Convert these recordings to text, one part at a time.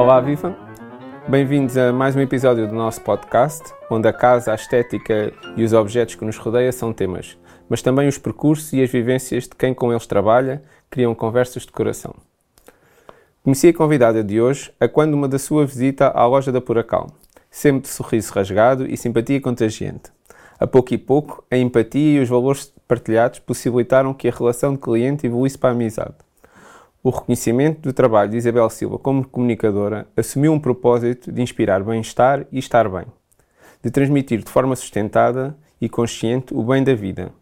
Olá, Viva! Bem-vindos a mais um episódio do nosso podcast, onde a casa, a estética e os objetos que nos rodeiam são temas, mas também os percursos e as vivências de quem com eles trabalha criam conversas de coração. Conheci a convidada de hoje a quando uma da sua visita à loja da Pura Calma, sempre de sorriso rasgado e simpatia contagiante. A pouco e pouco, a empatia e os valores partilhados possibilitaram que a relação de cliente evoluísse para a amizade. O reconhecimento do trabalho de Isabel Silva como comunicadora assumiu um propósito de inspirar bem-estar e estar bem, de transmitir de forma sustentada e consciente o bem da vida,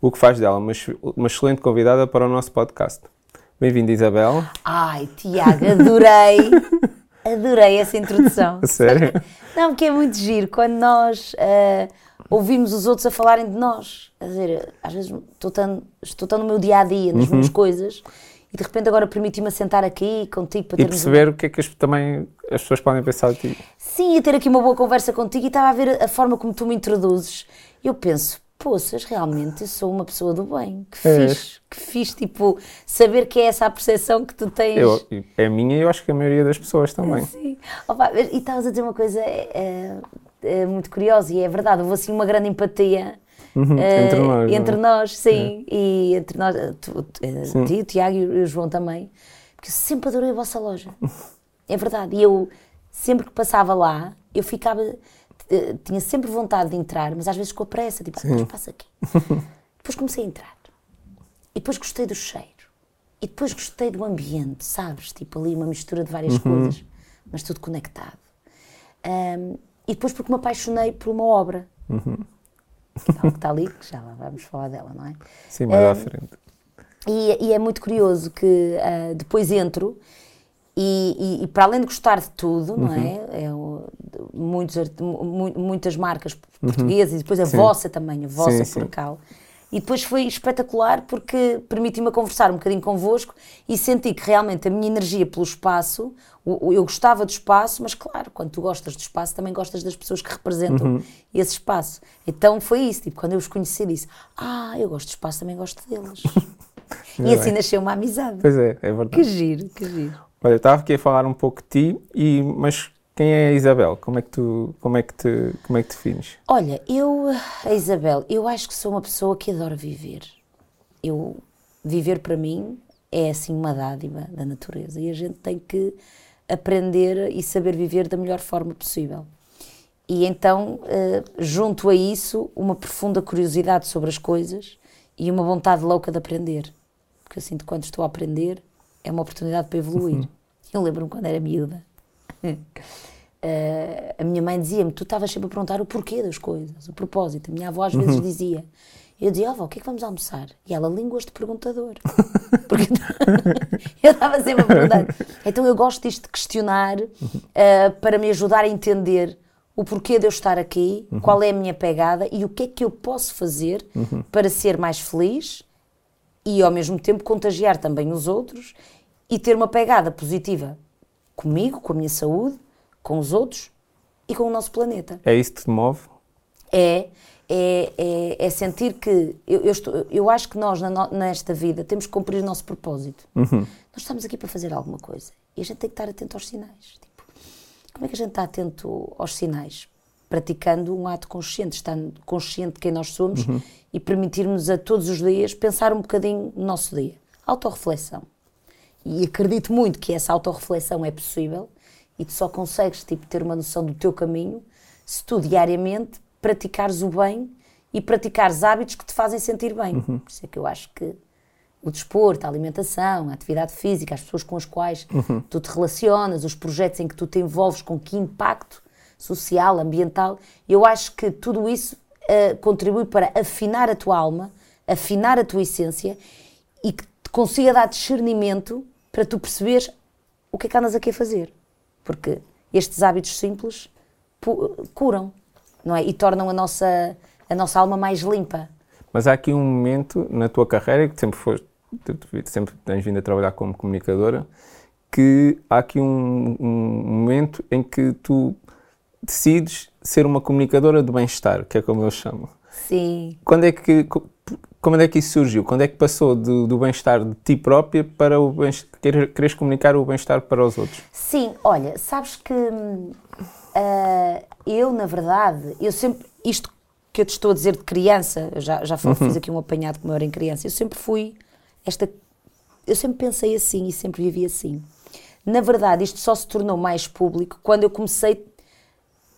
o que faz dela uma, uma excelente convidada para o nosso podcast. Bem-vinda, Isabel. Ai, Tiago, adorei, adorei essa introdução. Sério? Não, porque é muito giro quando nós uh, ouvimos os outros a falarem de nós. Quer dizer, às vezes estou tão, estou tão no meu dia a dia, nas Uhum. minhas coisas, e de repente agora permiti-me sentar aqui contigo para E termos. um- perceber o que é que as, também as pessoas podem pensar de ti. Sim, a ter aqui uma boa conversa contigo e estava a ver a forma como tu me introduzes. Eu penso, poças, realmente eu sou uma pessoa do bem. Que És. fiz, que fiz, tipo, saber que é essa a percepção que tu tens. Eu, é a minha e eu acho que a maioria das pessoas também. Sim. Opa, e estavas a dizer uma coisa é, é muito curiosa e é verdade, houve assim uma grande empatia Uhum, eh, entre nós. é? entre nós, sim, e entre nós, eh, tu, eh, ti, o Tiago e o, João também, porque eu sempre adorei a vossa loja. É verdade, e eu sempre que passava lá, eu ficava, tinha sempre vontade de entrar, mas às vezes com a pressa, tipo, o que passa aqui? depois comecei a entrar, e depois gostei do cheiro, e depois gostei do ambiente, sabes? Tipo ali uma mistura de várias coisas, mas tudo conectado. Ahm, e depois porque me apaixonei por uma obra. Que está- que está ali, que já vamos falar dela, não é? Sim, mais à eh, frente. E, e é muito curioso que ah, depois entro e, e- e para além de gostar de tudo, não é? É de muitos, muitas marcas portuguesas e depois a Sim. vossa também, a vossa sim. E depois foi espetacular porque permitiu-me conversar um bocadinho convosco e senti que realmente a minha energia pelo espaço, eu gostava do espaço, mas claro, quando tu gostas do espaço, também gostas das pessoas que representam esse espaço. Então foi isso, tipo, quando eu os conheci, disse: Ah, eu gosto do espaço, também gosto deles. e assim bem. nasceu uma amizade. Pois é, é verdade. Que giro, que giro. Olha, eu estava aqui a falar um pouco de ti, e, mas quem é a Isabel? Como é que tu, como é que te, como é que te defines? Olha, eu, a Isabel, eu acho que sou uma pessoa que adora viver. Eu, viver para mim é assim uma dádiva da natureza e a gente tem que aprender e saber viver da melhor forma possível. E então, eh, junto a isso, uma profunda curiosidade sobre as coisas e uma vontade louca de aprender. Porque eu sinto que quando estou a aprender é uma oportunidade para evoluir. Eu lembro-me quando era miúda. Eh, a minha mãe dizia-me: Tu estavas sempre a perguntar o porquê das coisas, o propósito. A minha avó às vezes dizia. Eu dizia: Avó, o que é que vamos almoçar? E ela, línguas de perguntador. Porque eu estava sempre a perguntar. Então eu gosto disto de questionar eh, para me ajudar a entender o porquê de eu estar aqui, qual é a minha pegada e o que é que eu posso fazer para ser mais feliz e ao mesmo tempo contagiar também os outros e ter uma pegada positiva comigo, com a minha saúde, com os outros e com o nosso planeta. É isso que te move? É, é, é, é sentir que eu, eu, estou, eu acho que nós na nesta vida temos que cumprir o nosso propósito. Nós estamos aqui para fazer alguma coisa e a gente tem que estar atento aos sinais. Tipo, como é que a gente está atento aos sinais? Praticando um ato consciente, estando consciente de quem nós somos e permitirmos a todos os dias pensar um bocadinho no nosso dia. Autorreflexão. E acredito muito que essa autorreflexão é possível e tu só consegues tipo, ter uma noção do teu caminho se tu diariamente praticares o bem e praticares hábitos que te fazem sentir bem. Por isso é que eu acho que o desporto, a alimentação, a atividade física, as pessoas com as quais tu te relacionas, os projetos em que tu te envolves, com que impacto social, ambiental, eu acho que tudo isso eh, contribui para afinar a tua alma, afinar a tua essência e que te consiga dar discernimento para tu perceberes o que é que andas aqui a fazer. Porque estes hábitos simples curam, não é? E tornam a nossa, a nossa alma mais limpa. Mas há aqui um momento na tua carreira, que sempre foste, sempre tens vindo a trabalhar como comunicadora, que há aqui um, um momento em que tu decides ser uma comunicadora de bem-estar, que é como eu chamo. Sim. Quando é que, como é que isso surgiu? Quando é que passou do, do bem-estar de ti própria para o querer, quereres comunicar o bem-estar para os outros? Sim, olha, sabes que uh, eu, na verdade, eu sempre, isto que eu te estou a dizer de criança, já, já uhum. fiz aqui um apanhado como eu era em criança, eu sempre fui esta, eu sempre pensei assim e sempre vivi assim. Na verdade, isto só se tornou mais público quando eu comecei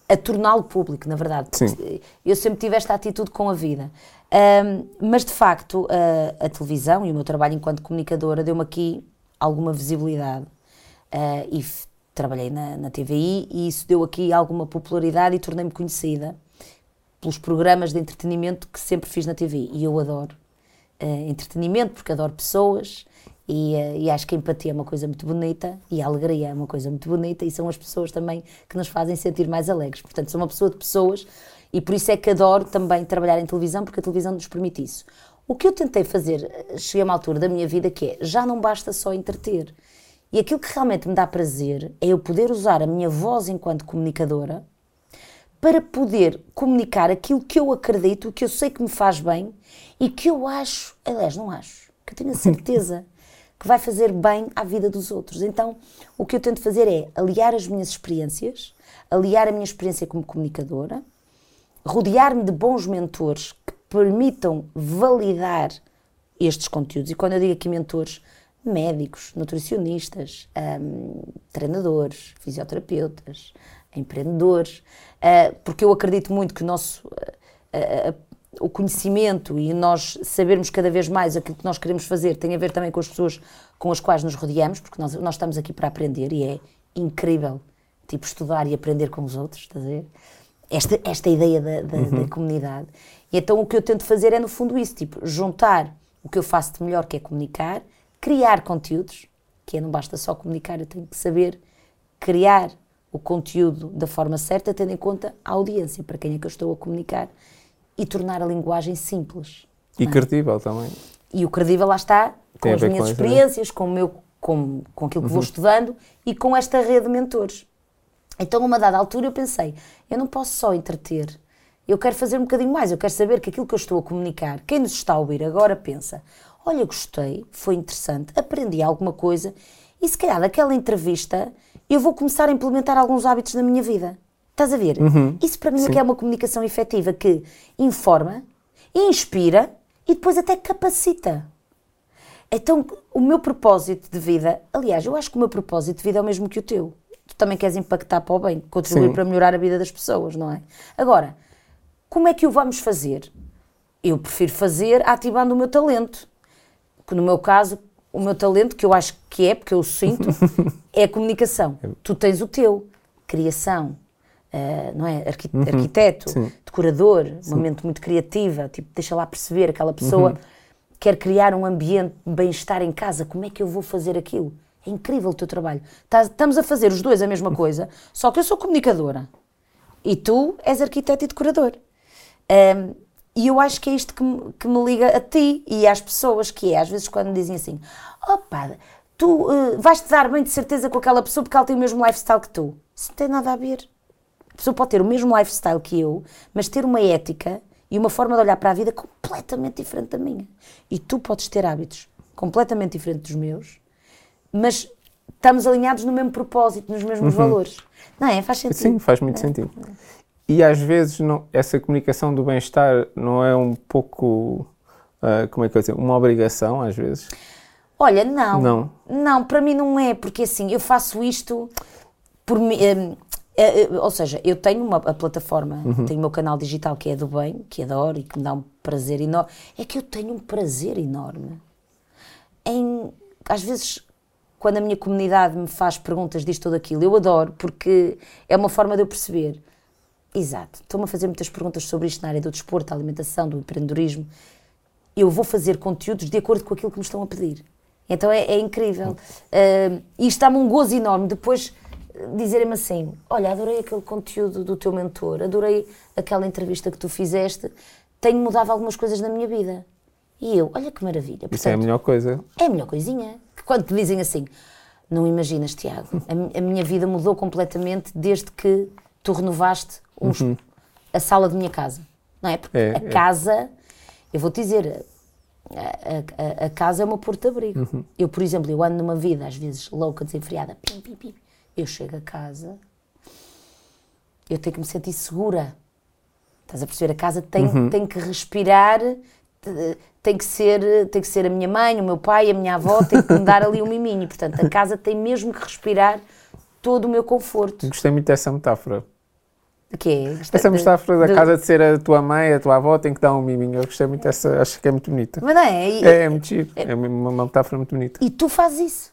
a torná-lo público, na verdade. Sim. Eu sempre tive esta atitude com a vida. Um, mas de facto, a, a, televisão e o meu trabalho enquanto comunicadora deu-me aqui alguma visibilidade. Uh, e trabalhei na, na TVI e isso deu aqui alguma popularidade e tornei-me conhecida pelos programas de entretenimento que sempre fiz na TV. E eu adoro uh, entretenimento porque adoro pessoas e, uh, e, acho que a empatia é uma coisa muito bonita e a alegria é uma coisa muito bonita e são as pessoas também que nos fazem sentir mais alegres. Portanto, sou uma pessoa de pessoas e por isso é que adoro também trabalhar em televisão, porque a televisão nos permite isso. O que eu tentei fazer, cheguei a uma altura da minha vida que é, já não basta só entreter. E aquilo que realmente me dá prazer é eu poder usar a minha voz enquanto comunicadora para poder comunicar aquilo que eu acredito, que eu sei que me faz bem e que eu acho, aliás, não acho, que eu tenho a certeza que vai fazer bem à vida dos outros. Então, o que eu tento fazer é aliar as minhas experiências, aliar a minha experiência como comunicadora, rodear-me de bons mentores que permitam validar estes conteúdos. E quando eu digo aqui mentores, médicos, nutricionistas, um, treinadores, fisioterapeutas, empreendedores, uh, porque eu acredito muito que o nosso uh, uh, o conhecimento e nós sabermos cada vez mais aquilo que nós queremos fazer tem a ver também com as pessoas com as quais nos rodeamos, porque nós, nós estamos aqui para aprender e é incrível tipo estudar e aprender com os outros, estás a ver? esta, esta ideia da, da, uhum. da comunidade. E então o que eu tento fazer é, no fundo, isso: tipo, juntar o que eu faço de melhor, que é comunicar, criar conteúdos, que é não basta só comunicar, eu tenho que saber criar o conteúdo da forma certa, tendo em conta a audiência, para quem é que eu estou a comunicar, e tornar a linguagem simples. E é? credível também. E o credível lá está, com as minhas com experiências, com, o meu, com, com aquilo que uhum. vou estudando e com esta rede de mentores. Então, a uma dada altura, eu pensei: eu não posso só entreter, eu quero fazer um bocadinho mais, eu quero saber que aquilo que eu estou a comunicar, quem nos está a ouvir agora pensa: olha, gostei, foi interessante, aprendi alguma coisa e se calhar daquela entrevista eu vou começar a implementar alguns hábitos na minha vida. Estás a ver? Uhum. Isso para mim é que é uma comunicação efetiva que informa, inspira e depois até capacita. Então, o meu propósito de vida, aliás, eu acho que o meu propósito de vida é o mesmo que o teu tu também queres impactar para o bem, contribuir Sim. para melhorar a vida das pessoas, não é? Agora, como é que o vamos fazer? Eu prefiro fazer ativando o meu talento. Que no meu caso, o meu talento, que eu acho que é, porque eu sinto, é a comunicação. Tu tens o teu, criação, uh, não é? Arqui uhum. Arquiteto, Sim. decorador, Sim. uma mente muito criativa, tipo, deixa lá perceber aquela pessoa uhum. quer criar um ambiente de bem-estar em casa, como é que eu vou fazer aquilo? É incrível o teu trabalho. Tá, estamos a fazer os dois a mesma coisa, só que eu sou comunicadora e tu és arquiteto e decorador. Um, e eu acho que é isto que me, que me, liga a ti e às pessoas, que é às vezes quando me dizem assim: opa, tu uh, vais-te dar bem de certeza com aquela pessoa porque ela tem o mesmo lifestyle que tu. Isso não tem nada a ver. A pessoa pode ter o mesmo lifestyle que eu, mas ter uma ética e uma forma de olhar para a vida completamente diferente da minha. E tu podes ter hábitos completamente diferentes dos meus mas estamos alinhados no mesmo propósito, nos mesmos uhum. valores. Não é? Faz sentido. Sim, faz muito é. sentido. E às vezes não, essa comunicação do bem-estar não é um pouco, uh, como é que eu dizer, uma obrigação às vezes? Olha, não. Não. Não, para mim não é, porque assim, eu faço isto por mim. Um, ou seja, eu tenho uma a plataforma, uhum. tenho o meu canal digital que é do bem, que adoro e que me dá um prazer enorme. É que eu tenho um prazer enorme em, às vezes, quando a minha comunidade me faz perguntas disto ou daquilo, eu adoro, porque é uma forma de eu perceber. Exato, estão-me a fazer muitas perguntas sobre isto na área do desporto, da alimentação, do empreendedorismo. Eu vou fazer conteúdos de acordo com aquilo que me estão a pedir. Então é, é incrível. Uh, e está-me um gozo enorme depois dizerem-me assim: Olha, adorei aquele conteúdo do teu mentor, adorei aquela entrevista que tu fizeste, tenho mudado algumas coisas na minha vida. E eu, olha que maravilha. Portanto, Isso é a melhor coisa. É a melhor coisinha quando te dizem assim, não imaginas, Tiago, a, a, minha vida mudou completamente desde que tu renovaste uns, uhum. a sala de minha casa. Não é? Porque é, a é. casa, eu vou-te dizer, a, a, a casa é o meu porto-abrigo. Uhum. Eu, por exemplo, eu ando numa vida, às vezes, louca, desenfreada, pim, pim, pim. Eu chego a casa, eu tenho que me sentir segura. Estás a perceber? A casa tem, uhum. tem que respirar, tem que, ser, tem que ser a minha mãe, o meu pai, a minha avó, tem que me dar ali um miminho. Portanto, a casa tem mesmo que respirar todo o meu conforto. Gostei muito dessa metáfora. De quê? Essa metáfora da de... casa de ser a tua mãe, a tua avó, tem que dar um miminho. Eu gostei muito dessa, acho que é muito bonita. Mas não é? E, é, é muito chique. É, é uma, metáfora muito bonita. E tu fazes isso.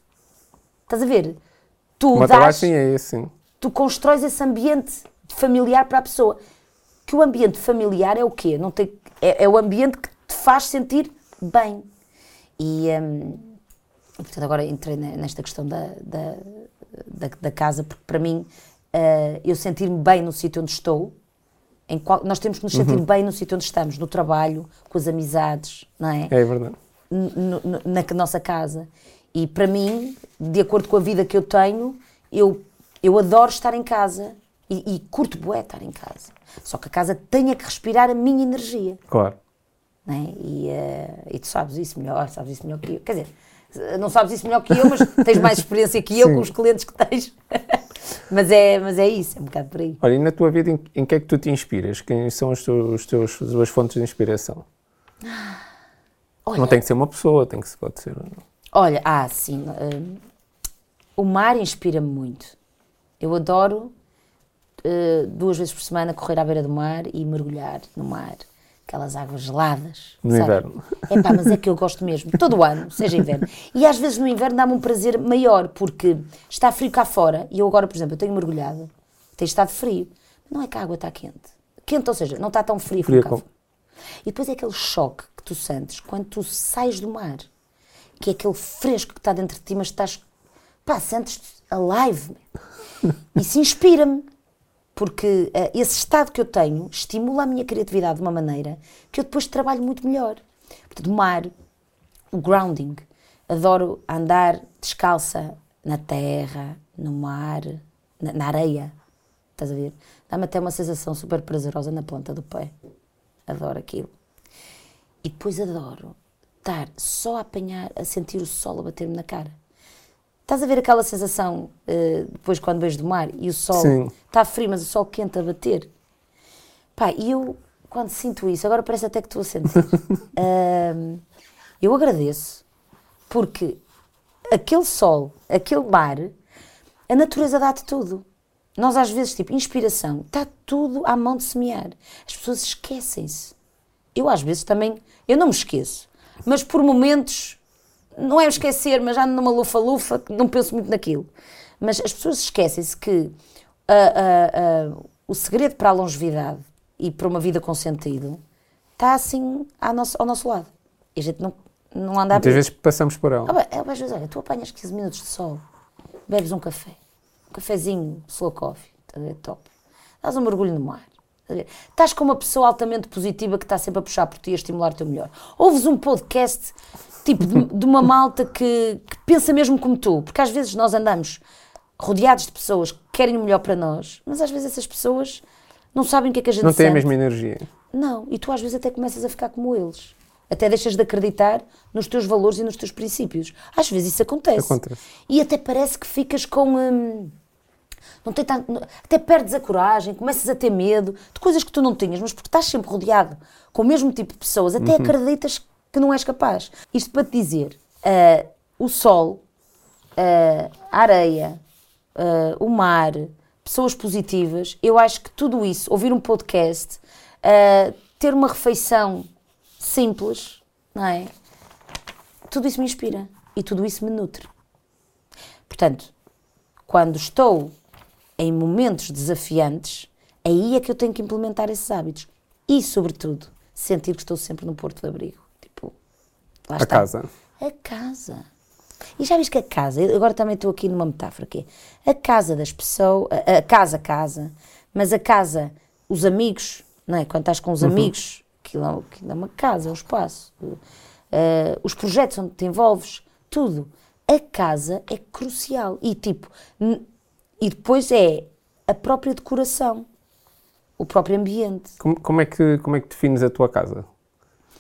Estás a ver? Tu o meu trabalho sim é esse, sim. Tu constróis esse ambiente familiar para a pessoa. Que o ambiente familiar é o quê? Não tem, é, é o ambiente que te faz sentir bem. E, hum, portanto, agora entrei nesta questão da, da, da, da casa, porque para mim uh, eu sentir-me bem no sítio onde estou. Em qual, nós temos que nos sentir uhum. bem no sítio onde estamos, no trabalho, com as amizades, não é? É verdade. N na nossa casa. E para mim, de acordo com a vida que eu tenho, eu, eu adoro estar em casa e, e curto bué estar em casa. Só que a casa tenha que respirar a minha energia. Claro. Não é? e, uh, e tu sabes isso melhor, sabes isso melhor que eu. Quer dizer, não sabes isso melhor que eu, mas tens mais experiência que eu com os clientes que tens. mas, é, mas é isso, é um bocado por aí. Olha, e na tua vida, em, em que é que tu te inspiras? Quem são os teus, os teus, as tuas fontes de inspiração? Olha, não tem que ser uma pessoa, tem que ser, pode ser. Olha, ah, sim. Uh, o mar inspira-me muito. Eu adoro uh, duas vezes por semana correr à beira do mar e mergulhar no mar. Aquelas águas geladas. No sabe? inverno. É pá, mas é que eu gosto mesmo. Todo o ano, seja inverno. E às vezes no inverno dá-me um prazer maior, porque está frio cá fora. E eu agora, por exemplo, eu tenho mergulhado, tem estado frio. Não é que a água está quente. Quente, ou seja, não está tão frio como cá fora. E depois é aquele choque que tu sentes quando tu sais do mar, que é aquele fresco que está dentro de ti, mas estás, pá, sentes-te alive. Isso inspira-me porque uh, esse estado que eu tenho estimula a minha criatividade de uma maneira que eu depois trabalho muito melhor. Portanto, o mar, o grounding, adoro andar descalça na terra, no mar, na, na areia, estás a ver? Dá-me até uma sensação super prazerosa na ponta do pé. Adoro aquilo. E depois adoro estar só a apanhar, a sentir o sol a bater-me na cara. Estás a ver aquela sensação uh, depois quando vejo do mar e o sol está frio, mas o sol quente a bater? Pá, e eu, quando sinto isso, agora parece até que estou a sentir, uh, eu agradeço porque aquele sol, aquele mar, a natureza dá-te tudo. Nós às vezes, tipo, inspiração, está tudo à mão de semear. As pessoas esquecem-se. Eu às vezes também, eu não me esqueço, mas por momentos não é esquecer, mas já numa lufa-lufa, não penso muito naquilo. Mas as pessoas esquecem-se que uh, uh, uh, o segredo para a longevidade e para uma vida com sentido está assim ao nosso, ao nosso lado. E a gente não, não anda a Muitas vezes passamos por ela. Ah, às vezes, olha, tu apanhas 15 minutos de sol, bebes um café, um cafezinho, slow coffee, tá top. Dás um mergulho no mar. Estás com uma pessoa altamente positiva que está sempre a puxar por ti e a estimular o teu melhor. Ouves um podcast tipo de, de uma malta que, que, pensa mesmo como tu, porque às vezes nós andamos rodeados de pessoas que querem o melhor para nós, mas às vezes essas pessoas não sabem o que é que a gente Não têm a mesma energia. Não, e tu às vezes até começas a ficar como eles. Até deixas de acreditar nos teus valores e nos teus princípios. Às vezes isso acontece. Acontece. E até parece que ficas com. Hum, não tem tanto, até perdes a coragem, começas a ter medo de coisas que tu não tinhas, mas porque estás sempre rodeado com o mesmo tipo de pessoas, até uhum. acreditas que não és capaz. Isto para te dizer, uh, o sol, uh, a areia, uh, o mar, pessoas positivas, eu acho que tudo isso, ouvir um podcast, ter uma refeição simples, não é? Tudo isso me inspira e tudo isso me nutre. Portanto, quando estou em momentos desafiantes, aí é que eu tenho que implementar esses hábitos. E, sobretudo, sentir que estou sempre no porto de abrigo. Lá a está. casa. A casa. E já viste que a casa, agora também estou aqui numa metáfora que é a casa das pessoas, a, a casa, casa, mas a casa, os amigos, não é? Quando estás com os uhum. amigos, aquilo, é aquilo é uma casa, é um espaço. Uh, os projetos onde te envolves, tudo. A casa é crucial. E tipo, e depois é a própria decoração, o próprio ambiente. Como, como, é, que, como é que defines a tua casa?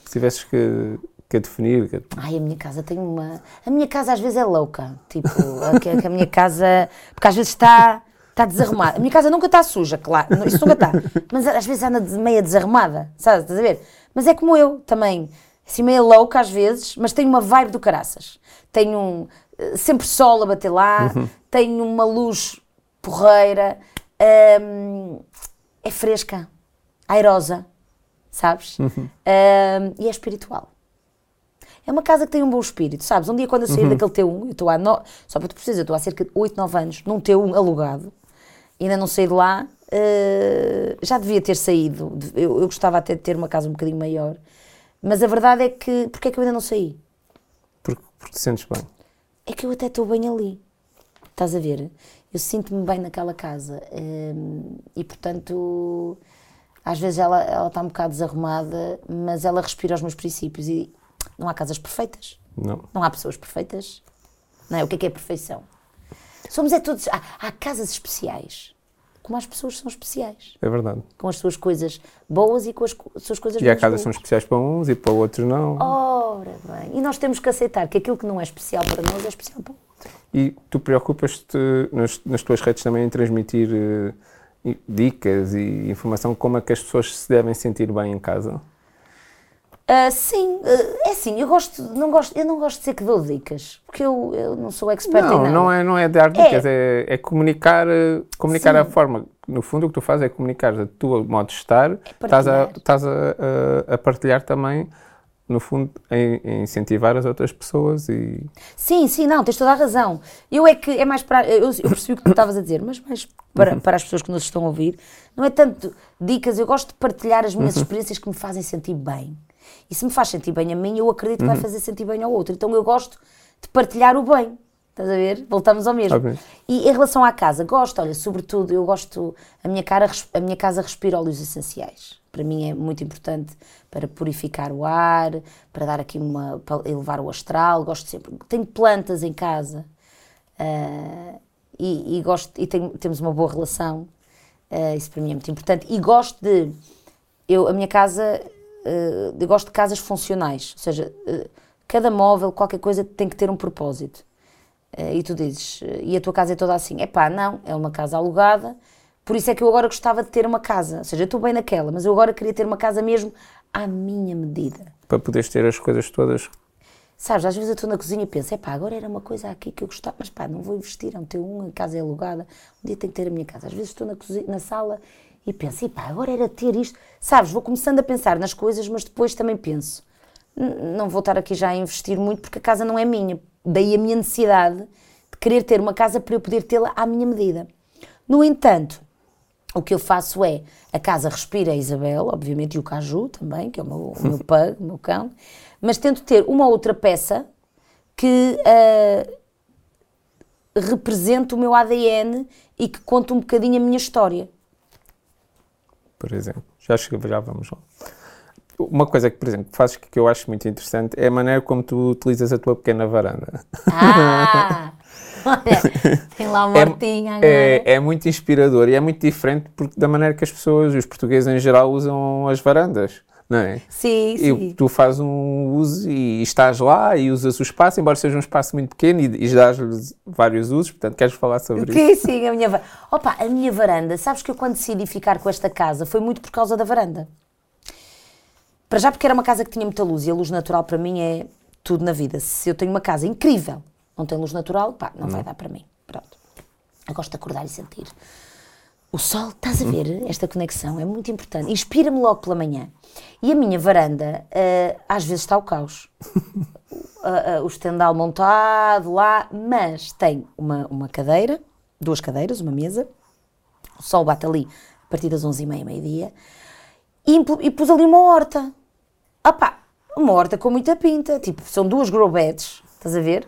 Se tivesses que que a definir? Que... Ai, a minha casa tem uma. A minha casa às vezes é louca. Tipo, a, a minha casa. Porque às vezes está. Está desarrumada. A minha casa nunca está suja, claro. Isso nunca está. Mas às vezes anda meia desarrumada, sabe? Estás a ver? Mas é como eu também. Assim, meia louca às vezes, mas tenho uma vibe do caraças. Tenho um, eh, sempre sol a bater lá, uhum. tenho uma luz porreira, hum, é fresca, airosa, sabes? Uhum. Hum, e é espiritual. É uma casa que tem um bom espírito, sabes? Um dia quando eu saí uhum. daquele T1, eu estou há, no... só para tu perceberes, eu estou há cerca de 8, 9 anos num T1 alugado, ainda não saí de lá, uh, já devia ter saído, eu, eu, gostava até de ter uma casa um bocadinho maior, mas a verdade é que, porque é que eu ainda não saí? Porque, porque te sentes bem. É que eu até estou bem ali, estás a ver? Eu sinto-me bem naquela casa um, e, portanto, às vezes ela, ela está um bocado desarrumada, mas ela respira os meus princípios e não há casas perfeitas. Não. Não há pessoas perfeitas. Não é? O que é que é perfeição? Somos é todos. Há, há casas especiais. Como as pessoas são especiais. É verdade. Com as suas coisas boas e com as, as suas coisas E há casas que são especiais para uns e para outros não. Ora bem. E nós temos que aceitar que aquilo que não é especial para nós é especial para outro. E tu preocupas-te nas, nas, tuas redes também em transmitir uh, dicas e informação como é que as pessoas se devem sentir bem em casa? Uh, sim, uh, é assim, eu gosto, não gosto, eu não gosto de dizer que dou dicas, porque eu, eu não sou expert não, em nada. Não, é, não é dar dicas, é, é, é comunicar, comunicar a forma. No fundo, o que tu fazes é comunicar a tua modo de estar, é estás, a, estás a, a, a, partilhar também, no fundo, a, incentivar as outras pessoas e... Sim, sim, não, tens toda a razão. Eu é que, é mais para, eu, eu percebi o que tu estavas a dizer, mas mais para, uhum. para as pessoas que nos estão a ouvir, não é tanto dicas, eu gosto de partilhar as minhas uhum. experiências que me fazem sentir bem. E se me faz sentir bem a mim, eu acredito que vai uhum. fazer sentir bem ao outro. Então eu gosto de partilhar o bem. Estás a ver? Voltamos ao mesmo. Okay. E em relação à casa, gosto, olha, sobretudo, eu gosto, a minha, cara, a minha casa respira óleos essenciais. Para mim é muito importante para purificar o ar, para dar aqui uma, para elevar o astral, gosto sempre. Tenho plantas em casa uh, e, e, gosto, e tenho, temos uma boa relação, uh, isso para mim é muito importante. E gosto de, eu, a minha casa uh, eu gosto de casas funcionais, ou seja, cada móvel, qualquer coisa tem que ter um propósito. E tu dizes, e a tua casa é toda assim? É pá, não, é uma casa alugada, por isso é que eu agora gostava de ter uma casa. Ou seja, eu estou bem naquela, mas eu agora queria ter uma casa mesmo à minha medida. Para poderes ter as coisas todas. Sabes, às vezes eu estou na cozinha e penso, é pá, agora era uma coisa aqui que eu gostava, mas pá, não vou investir, é um ter um, a casa é alugada, um dia tenho que ter a minha casa. Às vezes estou na, cozinha, na sala e penso, pá, agora era ter isto. Sabes, vou começando a pensar nas coisas, mas depois também penso, não vou estar aqui já a investir muito porque a casa não é minha. Daí a minha necessidade de querer ter uma casa para eu poder tê-la à minha medida. No entanto, o que eu faço é, a casa respira a Isabel, obviamente, e o Caju também, que é o meu, o meu pug, o meu cão, mas tento ter uma outra peça que uh, represente o meu ADN e que conte um bocadinho a minha história por exemplo. Já, já vamos lá. Uma coisa que, por exemplo, fazes que eu acho muito interessante é a maneira como tu utilizas a tua pequena varanda. Ah! tem lá uma hortinha é, é, é, muito inspirador e é muito diferente porque, da maneira que as pessoas, os portugueses em geral, usam as varandas não é? Sim, sim. E tu fazes um uso e estás lá e usas o espaço, embora seja um espaço muito pequeno e, e dás vários usos, portanto, queres falar sobre sim, isso? Sim, sim, a minha, Opa, a minha varanda, sabes que eu quando decidi ficar com esta casa foi muito por causa da varanda. Para já porque era uma casa que tinha muita luz e a luz natural para mim é tudo na vida. Se eu tenho uma casa incrível, não tem luz natural, pá, não, não. vai dar para mim. Pronto. Eu gosto de acordar e sentir o sol, estás a ver esta conexão? É muito importante. Inspira-me logo pela manhã. E a minha varanda, uh, às vezes está o caos. uh, uh, o estendal montado lá, mas tem uma, uma cadeira, duas cadeiras, uma mesa. O sol bate ali a partir das 11h30, meio-dia. E, e pus ali uma horta. Opá, uma horta com muita pinta. Tipo, são duas grow beds, estás a ver?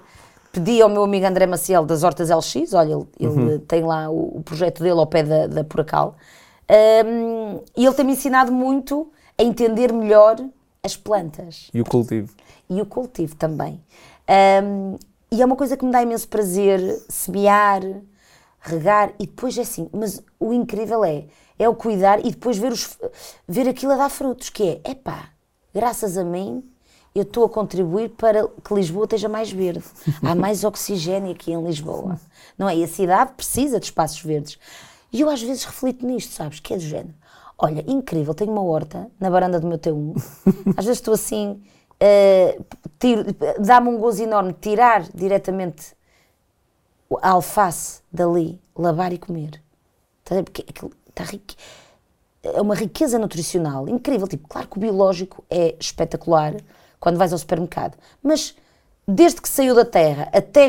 Pedi ao meu amigo André Maciel das Hortas LX, olha, ele, ele uhum. tem lá o, o, projeto dele ao pé da, da Puracal, um, e ele tem-me ensinado muito a entender melhor as plantas. E o cultivo. E o cultivo também. Um, e é uma coisa que me dá imenso prazer semear, regar, e depois é assim, mas o incrível é, é o cuidar e depois ver, os, ver aquilo a dar frutos, que é, epá, graças a mim, eu estou a contribuir para que Lisboa esteja mais verde. Há mais oxigênio aqui em Lisboa. Não é? E a cidade precisa de espaços verdes. E eu às vezes reflito nisto, sabes? Que é do género. Olha, incrível, tenho uma horta na varanda do meu T1. Às vezes estou assim, uh, dá-me um gozo enorme tirar diretamente a alface dali, lavar e comer. Porque aquilo está rico. É uma riqueza nutricional incrível. Tipo, claro que o biológico é espetacular quando vais ao supermercado, mas desde que saiu da terra até,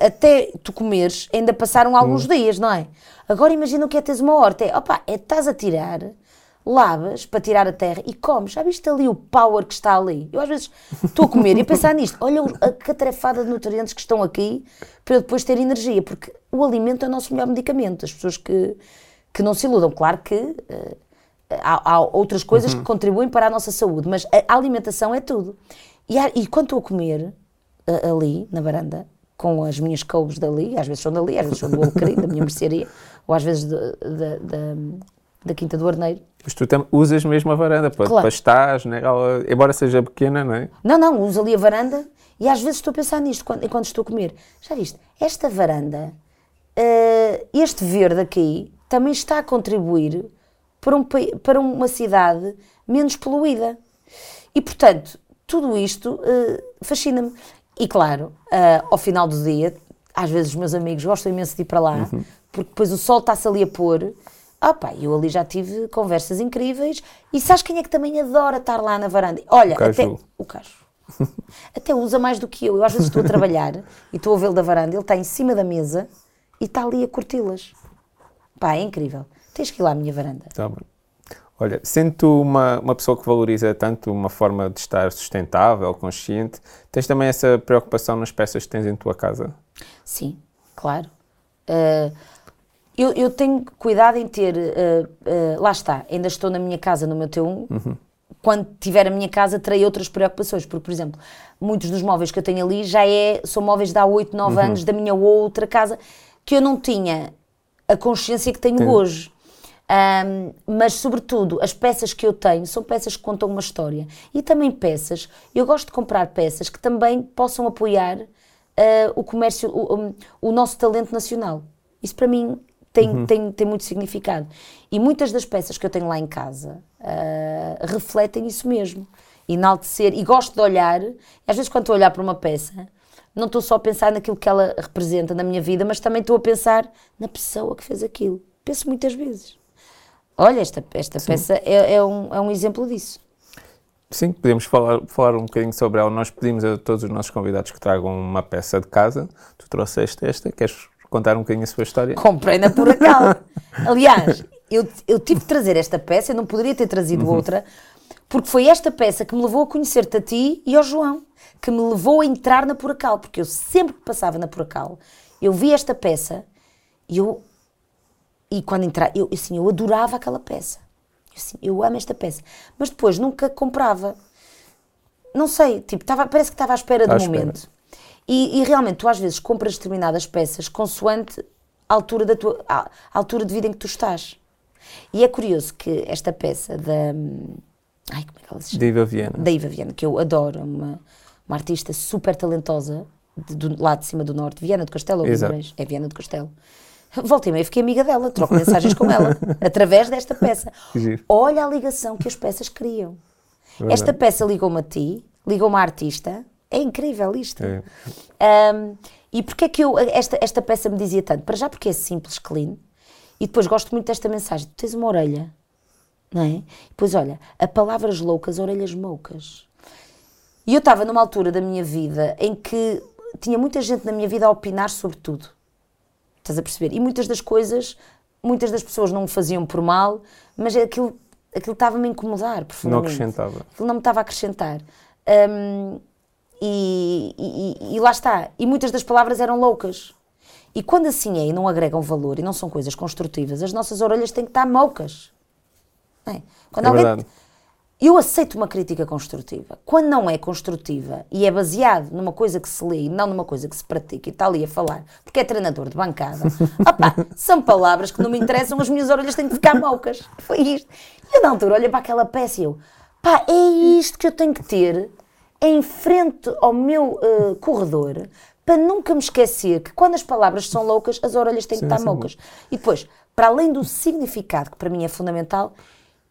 até tu comeres, ainda passaram alguns hum. dias, não é? Agora imagina o que é teres uma horta. É, opa, é estás a tirar, lavas para tirar a terra e comes. Já viste ali o power que está ali? Eu às vezes estou a comer e a pensar nisto. Olha a catrefada de nutrientes que estão aqui para eu depois ter energia, porque o alimento é o nosso melhor medicamento. As pessoas que, que não se iludam. Claro que uh, há, há, outras coisas uhum. que contribuem para a nossa saúde, mas a alimentação é tudo. E, há, e quando estou a comer ali, na varanda, com as minhas couves dali, às vezes são dali, às vezes são do Alecrim, da minha mercearia, ou às vezes da Quinta do Arneiro. Mas tu usas mesmo a varanda para, claro. para estás, né? Embora seja pequena, não é? Não, não, uso ali a varanda e às vezes estou a pensar nisto quando, enquanto estou a comer. Já viste? Esta varanda, uh, este verde aqui, também está a contribuir para, um, para uma cidade menos poluída. E, portanto, tudo isto uh, fascina-me. E, claro, uh, ao final do dia, às vezes os meus amigos gostam imenso de ir para lá, uhum. porque depois o sol está-se ali a pôr. Ah pá, eu ali já tive conversas incríveis. E sabes quem é que também adora estar lá na varanda? Olha, o até o cacho. até usa mais do que eu. Eu às vezes estou a trabalhar e estou a vê-lo da varanda, ele está em cima da mesa e está ali a curti-las. Pá, é incrível. Tens que ir lá à minha varanda. Tá bem. Olha, sendo tu uma, uma pessoa que valoriza tanto uma forma de estar sustentável, consciente, tens também essa preocupação nas peças que tens em tua casa? Sim, claro. Uh, eu, eu, tenho cuidado em ter. Uh, uh, lá está, ainda estou na minha casa, no meu T1. Uhum. Quando tiver a minha casa, terei outras preocupações. Porque, por exemplo, muitos dos móveis que eu tenho ali já é, são móveis de há 8, 9 uhum. anos da minha outra casa que eu não tinha a consciência que tenho Sim. hoje. Um, mas, sobretudo, as peças que eu tenho são peças que contam uma história. E também peças, eu gosto de comprar peças que também possam apoiar uh, o comércio, o, o, nosso talento nacional. Isso para mim tem, uhum. tem, tem muito significado. E muitas das peças que eu tenho lá em casa uh, refletem isso mesmo. Enaltecer, e gosto de olhar, às vezes quando estou a olhar para uma peça, não estou só a pensar naquilo que ela representa na minha vida, mas também estou a pensar na pessoa que fez aquilo. Penso muitas vezes. Olha, esta, esta peça é, é, um, é um exemplo disso. Sim, podemos falar, falar um bocadinho sobre ela. Nós pedimos a todos os nossos convidados que tragam uma peça de casa. Tu trouxeste esta, queres contar um bocadinho a sua história? Comprei na Puracal. Aliás, eu, eu tive de trazer esta peça, eu não poderia ter trazido uhum. outra, porque foi esta peça que me levou a conhecer-te a ti e ao João, que me levou a entrar na Puracal, porque eu sempre que passava na Puracal, eu vi esta peça e eu e quando entrar, eu, assim, eu adorava aquela peça. Assim, eu amo esta peça. Mas depois nunca comprava. Não sei, tipo, tava, parece que estava à espera do momento. E, e, realmente tu às vezes compras determinadas peças consoante a altura, da tua, a, a altura de vida em que tu estás. E é curioso que esta peça da. Ai, como é que ela se chama? Da Iva Viana. Da Iva Viana, que eu adoro, uma, uma artista super talentosa, de, do, lá de cima do norte, Viana do Castelo, ou É Viana do Castelo. Volta e meia fiquei amiga dela, troco mensagens com ela, através desta peça. Olha a ligação que as peças criam. Verdade. Esta peça ligou-me a ti, ligou-me à artista. É incrível isto. É. Um, e porquê é que eu, esta, esta peça me dizia tanto? Para já porque é simples, clean. E depois gosto muito desta mensagem. Tu tens uma orelha, não é? Depois, olha, a palavras loucas, orelhas moucas. E eu estava numa altura da minha vida em que tinha muita gente na minha vida a opinar sobre tudo. Estás a perceber? E muitas das coisas, muitas das pessoas não o faziam por mal, mas aquilo, aquilo estava-me a incomodar profundamente. Não acrescentava. Aquilo não me estava a acrescentar. Um, e, e, e, lá está. E muitas das palavras eram loucas. E quando assim é e não agregam valor e não são coisas construtivas, as nossas orelhas têm que estar moucas. É? Quando é alguém, verdade. Eu aceito uma crítica construtiva. Quando não é construtiva e é baseado numa coisa que se lê e não numa coisa que se pratica e está ali a falar, porque é treinador de bancada, opa, são palavras que não me interessam, as minhas orelhas têm que ficar moucas. Foi isto. E eu, na altura, olho para aquela peça e eu, pá, é isto que eu tenho que ter em frente ao meu uh, corredor para nunca me esquecer que quando as palavras são loucas, as orelhas têm que estar mocas. E depois, para além do significado, que para mim é fundamental,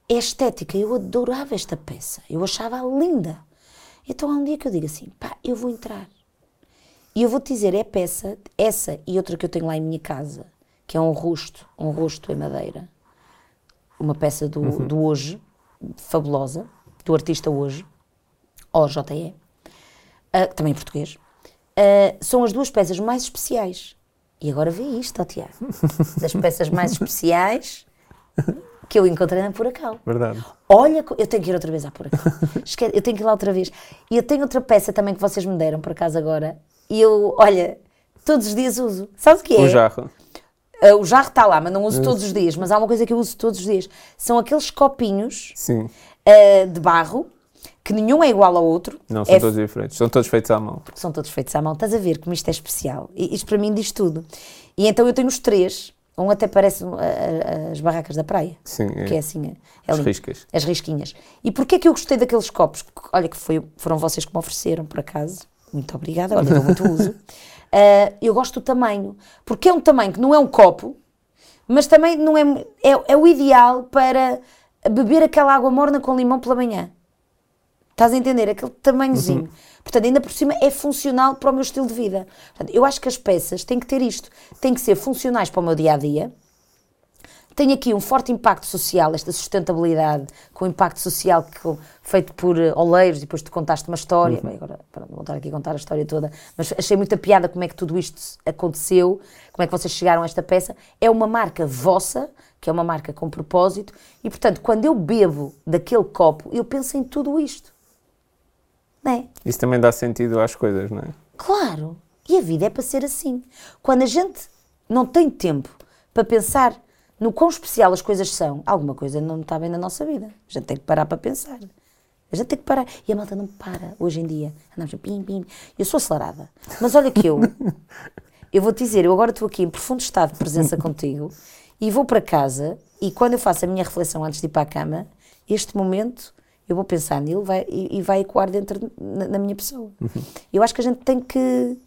é estética. Eu adorava esta peça, eu achava linda. Então há um dia que eu digo assim, pá, eu vou entrar. E eu vou-te dizer, é peça, essa e outra que eu tenho lá em minha casa, que é um rosto, um rosto em madeira, uma peça do, uhum. do Hoje, fabulosa, do artista Hoje, OJE, uh, ah, também em português, uh, são as duas peças mais especiais. E agora vê isto, ó Tiago, das peças mais especiais que eu encontrei na Puracão. Verdade. Olha, eu tenho que ir outra vez à Puracão. eu tenho que ir lá outra vez. E eu tenho outra peça também que vocês me deram, por acaso, agora. E eu, olha, todos os dias uso. Sabe o que é? O jarro. Uh, o jarro está lá, mas não uso todos os dias. Mas há uma coisa que eu uso todos os dias. São aqueles copinhos uh, de barro, que nenhum é igual ao outro. Não, são é todos diferentes. São todos feitos à mão. São todos feitos à mão. Estás a ver como isto é especial. E isto para mim diz tudo. E então eu tenho os três um até parece as barracas da praia. Sim, que é, é assim. É as riscas. As risquinhas. E porquê que eu gostei daqueles copos? Olha, que foi, foram vocês que me ofereceram, por acaso. Muito obrigada, olha, dou muito uso. Uh, eu gosto do tamanho. Porque é um tamanho que não é um copo, mas também não é, é, é o ideal para beber aquela água morna com limão pela manhã. Estás a entender? Aquele tamanhozinho. Uhum. Portanto, ainda por cima é funcional para o meu estilo de vida. Portanto, eu acho que as peças têm que ter isto. Têm que ser funcionais para o meu dia a dia. Tem aqui um forte impacto social, esta sustentabilidade, com o impacto social que, feito por uh, Oleiros, e depois tu contaste uma história. Uhum. Bem, agora, para não voltar aqui a contar a história toda, mas achei muita piada como é que tudo isto aconteceu, como é que vocês chegaram a esta peça. É uma marca vossa, que é uma marca com propósito, e portanto, quando eu bebo daquele copo, eu penso em tudo isto. Não é? Isso também dá sentido às coisas, não é? Claro. E a vida é para ser assim. Quando a gente não tem tempo para pensar no quão especial as coisas são, alguma coisa não está bem na nossa vida. A gente tem que parar para pensar. A gente tem que parar. E a malta não para hoje em dia. Andamos pim, pim. Eu sou acelerada. Mas olha que eu, eu vou te dizer, eu agora estou aqui em profundo estado de presença contigo e vou para casa e quando eu faço a minha reflexão antes de ir para a cama, este momento eu vou pensar nele vai, e, e vai ecoar dentro na, na minha pessoa. Uhum. Eu acho que a gente tem que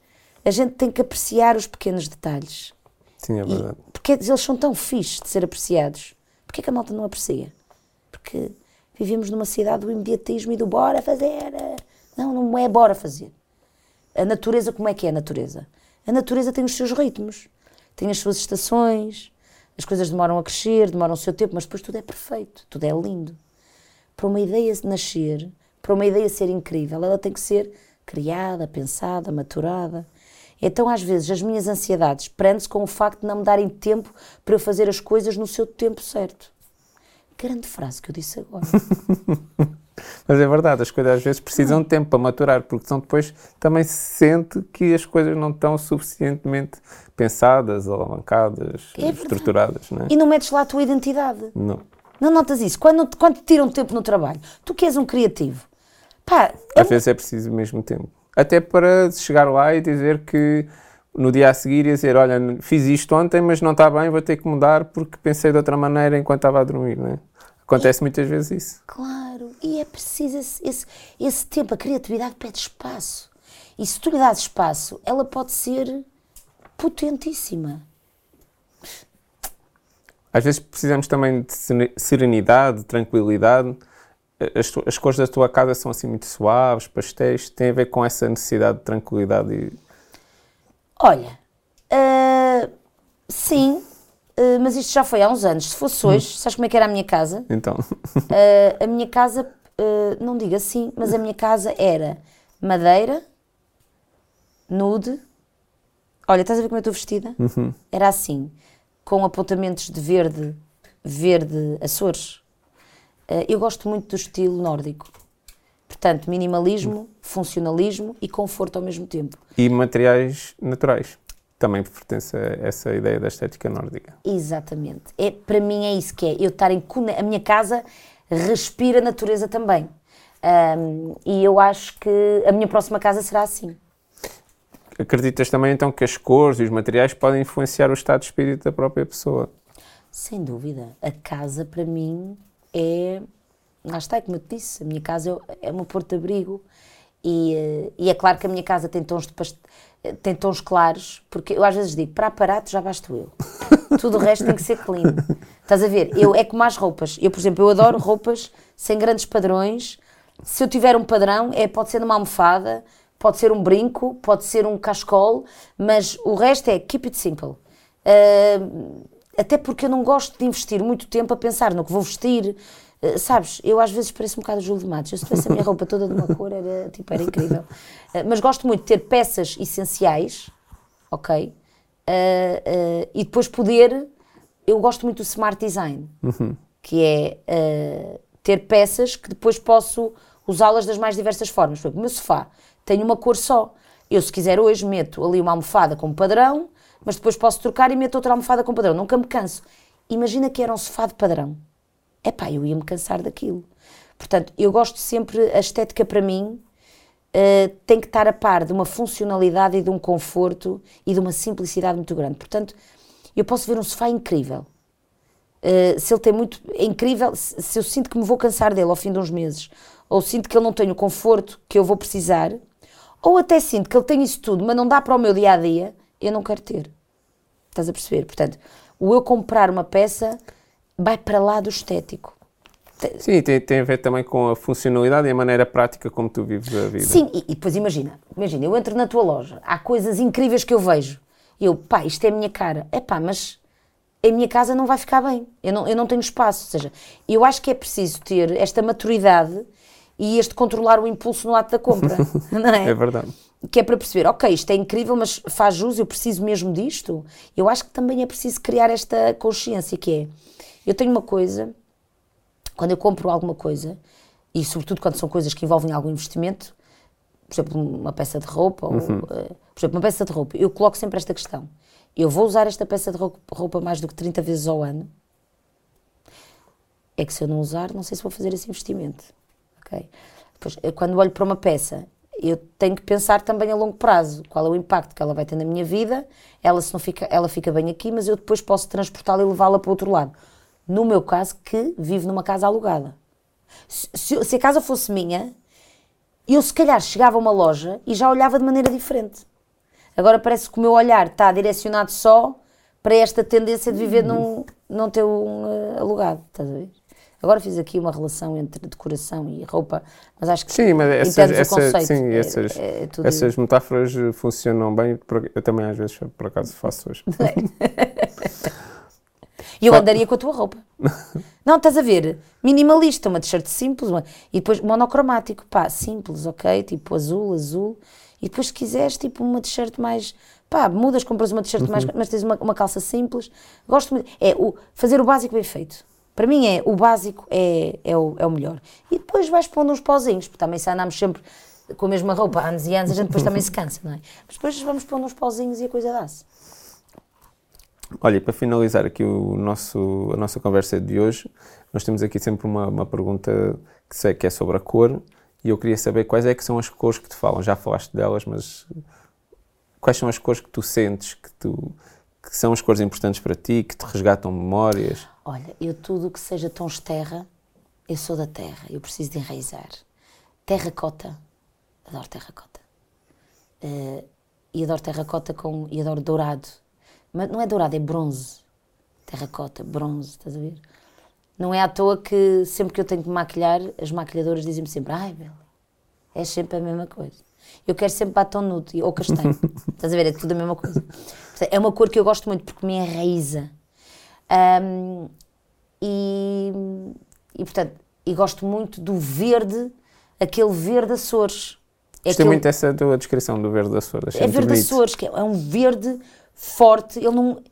a gente tem que apreciar os pequenos detalhes. Sim, é verdade. E, porque eles são tão fixes de ser apreciados. Porquê que a malta não aprecia? Porque vivemos numa cidade do imediatismo e do bora fazer. Não, não é bora fazer. A natureza, como é que é a natureza? A natureza tem os seus ritmos, tem as suas estações, as coisas demoram a crescer, demoram o seu tempo, mas depois tudo é perfeito, tudo é lindo para uma ideia nascer, para uma ideia ser incrível, ela tem que ser criada, pensada, maturada. Então, às vezes, as minhas ansiedades prendem-se com o facto de não me darem tempo para eu fazer as coisas no seu tempo certo. Grande frase que eu disse agora. Mas é verdade, as coisas às vezes precisam de tempo para maturar, porque são depois também se sente que as coisas não estão suficientemente pensadas, alavancadas, é estruturadas. Não é? E não metes lá a tua identidade. Não. Não notas isso? Quando, quando te tiram tempo no trabalho, tu que és um criativo, pá... Às vezes é preciso mesmo tempo. Até para chegar lá e dizer que no dia a seguir ia dizer, olha, fiz isto ontem, mas não está bem, vou ter que mudar porque pensei de outra maneira enquanto estava a dormir, não é? Acontece e, muitas vezes isso. Claro, e é preciso esse, esse, esse tempo, a criatividade pede espaço. E se tu lhe dás espaço, ela pode ser potentíssima. Às vezes precisamos também de serenidade, de tranquilidade. As, as, cores da tua casa são assim muito suaves, pastéis, tem a ver com essa necessidade de tranquilidade? E... Olha, uh, sim, uh, mas isto já foi há uns anos. Se fosse hoje, hum. sabes como é que era a minha casa? Então. Uh, a minha casa, não digo assim, mas a minha casa era madeira, nude. Olha, estás a ver como eu estou vestida? Uhum. Era assim com apontamentos de verde, verde Açores. Uh, eu gosto muito do estilo nórdico. Portanto, minimalismo, funcionalismo e conforto ao mesmo tempo. E materiais naturais. Também pertence a essa ideia da estética nórdica. Exatamente. É, para mim é isso que é. Eu estar em... A minha casa respira natureza também. Um, e eu acho que a minha próxima casa será assim. Acreditas também então que as cores e os materiais podem influenciar o estado de espírito da própria pessoa? Sem dúvida. A casa para mim é. Lá está, como eu te disse, a minha casa é, é o meu porto-abrigo. E, uh, e, é claro que a minha casa tem tons, de past... tem tons claros, porque eu às vezes digo, para aparato já basto eu. Tudo o resto tem que ser clean. Estás a ver? Eu, é como as roupas. Eu, por exemplo, eu adoro roupas sem grandes padrões. Se eu tiver um padrão, é, pode ser numa almofada, pode ser um brinco, pode ser um cascol, mas o resto é keep it simple. Uh, até porque eu não gosto de investir muito tempo a pensar no que vou vestir. Uh, sabes, eu às vezes pareço um bocado Júlio de Matos. Se tivesse a minha roupa toda de uma cor, era, tipo, era incrível. Uh, mas gosto muito de ter peças essenciais, ok? E depois poder. Eu gosto muito do smart design, uhum. que é ter peças que depois posso usá-las das mais diversas formas. Por exemplo, o meu sofá tem uma cor só. Eu, se quiser hoje, meto ali uma almofada como padrão mas depois posso trocar e meto outra almofada com padrão. Nunca me canso. Imagina que era um sofá de padrão. Epá, eu ia me cansar daquilo. Portanto, eu gosto sempre, a estética para mim uh, tem que estar a par de uma funcionalidade e de um conforto e de uma simplicidade muito grande. Portanto, eu posso ver um sofá incrível. Uh, se ele tem muito. É incrível, se eu sinto que me vou cansar dele ao fim de uns meses, ou sinto que ele não tem o conforto que eu vou precisar, ou até sinto que ele tem isso tudo, mas não dá para o meu dia a dia, eu não quero ter. Estás a perceber? Portanto, o eu comprar uma peça vai para lá do estético. Sim, tem, tem a ver também com a funcionalidade e a maneira prática como tu vives a vida. Sim, e, e depois imagina, imagina, eu entro na tua loja, há coisas incríveis que eu vejo, e eu, pá, isto é a minha cara, é pá, mas a minha casa não vai ficar bem, eu não, eu não tenho espaço, ou seja, eu acho que é preciso ter esta maturidade e este controlar o impulso no ato da compra, não é? É verdade que é para perceber, ok, isto é incrível, mas faz jus, eu preciso mesmo disto. Eu acho que também é preciso criar esta consciência que é, eu tenho uma coisa, quando eu compro alguma coisa, e sobretudo quando são coisas que envolvem algum investimento, por exemplo, uma peça de roupa, uhum. ou, uh, por exemplo, uma peça de roupa, eu coloco sempre esta questão. Eu vou usar esta peça de roupa mais do que 30 vezes ao ano. É que se eu não usar, não sei se vou fazer esse investimento. Ok? Depois, quando olho para uma peça eu tenho que pensar também a longo prazo qual é o impacto que ela vai ter na minha vida. Ela, se não fica, ela fica bem aqui, mas eu depois posso transportá-la e levá-la para outro lado. No meu caso, que vivo numa casa alugada. Se, se, se a casa fosse minha, eu se calhar chegava a uma loja e já olhava de maneira diferente. Agora parece que o meu olhar está direcionado só para esta tendência de viver num, não ter um uh, alugado. Estás a ver? Agora fiz aqui uma relação entre decoração e roupa, mas acho que sim, mas essas, essa, sim, é, essas, é, é essas metáforas funcionam bem. Eu também às vezes por acaso faço hoje. E eu andaria com a tua roupa. Não, estás a ver? Minimalista, uma t-shirt simples uma, e depois monocromático, pá, simples, ok? Tipo azul, azul. E depois, se quiseres, tipo uma t-shirt mais. pá, mudas, compras uma t-shirt uhum. mais. mas tens uma, uma calça simples. Gosto muito. É o, fazer o básico bem feito. Para mim é o básico é, é, o, é o melhor. E depois vais pondo uns pozinhos, porque também se andamos sempre com a mesma roupa anos e anos, a gente depois também se cansa, não é? Mas depois vamos pondo uns pozinhos e a coisa dá-se. Olha, e para finalizar aqui o nosso, a nossa conversa de hoje, nós temos aqui sempre uma, uma pergunta que sei que é sobre a cor e eu queria saber quais é que são as cores que te falam. Já falaste delas, mas quais são as cores que tu sentes que, tu, que são as cores importantes para ti, que te resgatam memórias? Olha, eu tudo que seja tons terra, eu sou da terra, eu preciso de enraizar. Terracota, adoro terracota. Uh, e adoro terracota com, e adoro dourado. Mas não é dourado, é bronze. Terracota, bronze, estás a ver? Não é à toa que sempre que eu tenho que maquilhar, as maquilhadoras dizem-me sempre: ai, Bela, é sempre a mesma coisa. Eu quero sempre batom nude ou castanho. estás a ver? É tudo a mesma coisa. É uma cor que eu gosto muito porque me enraiza um, e, e, portanto, e gosto muito do verde, aquele verde Açores. É Gostei muito dessa tua descrição do verde Açores. É verde bonito. Açores, que é, é um verde forte, ele não.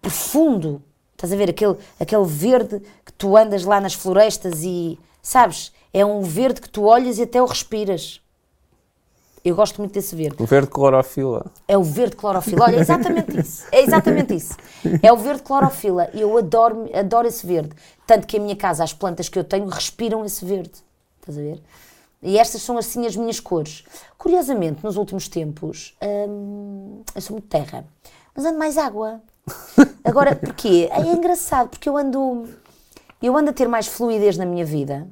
profundo. Estás a ver? Aquele, aquele verde que tu andas lá nas florestas e. sabes? É um verde que tu olhas e até o respiras. Eu gosto muito desse verde. O verde clorofila. É o verde clorofila. Olha, é exatamente isso. É exatamente isso. É o verde clorofila. E eu adoro, adoro esse verde. Tanto que a minha casa, as plantas que eu tenho, respiram esse verde. Estás a ver? E estas são assim as minhas cores. Curiosamente, nos últimos tempos, hum, eu sou muito terra, mas ando mais água. Agora, porquê? É engraçado, porque eu ando, eu ando a ter mais fluidez na minha vida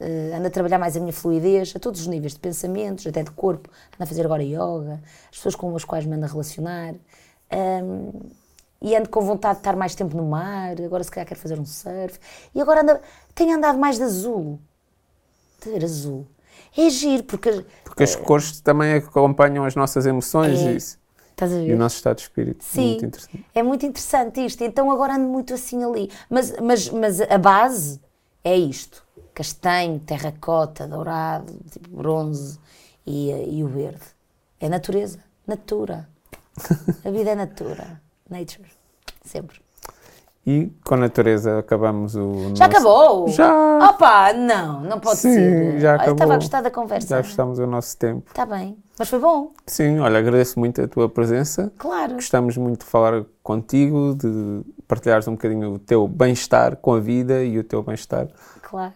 uh, ando a trabalhar mais a minha fluidez, a todos os níveis de pensamentos, até de corpo. Ando a fazer agora yoga, as pessoas com as quais me ando a relacionar. Um, e ando com vontade de estar mais tempo no mar, agora se calhar quero fazer um surf. E agora ando, tenho andado mais de azul. De ver azul. É giro, porque... Porque as cores também acompanham as nossas emoções é, e, e, o nosso estado de espírito. Sim, muito interessante. é muito interessante isto. Então agora ando muito assim ali. Mas, mas, mas a base é isto. Castanho, terracota, dourado, tipo bronze e, e o verde. É natureza. Natura. A vida é natura. Nature. Sempre. E com a natureza acabamos o. Já nosso... acabou? Já! Opa, não, não pode Sim, ser. já acabou. Eu estava a gostar da conversa. Já gostamos do nosso tempo. Está bem. Mas foi bom. Sim, olha, agradeço muito a tua presença. Claro. Gostamos muito de falar contigo, de partilhares um bocadinho o teu bem-estar com a vida e o teu bem-estar. Claro.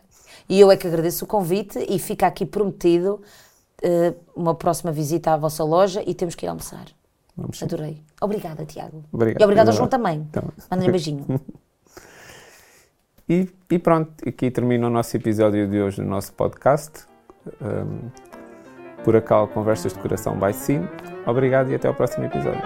E eu é que agradeço o convite e fica aqui prometido uh, uma próxima visita à vossa loja e temos que ir almoçar. Vamos Adorei. Obrigada, Tiago. Obrigado. E obrigada ao João também. Então. Manda-lhe um beijinho. e, e, pronto, aqui termina o nosso episódio de hoje do nosso podcast. Um, por Acal Conversas de Coração by Sim. Obrigado e até ao próximo episódio.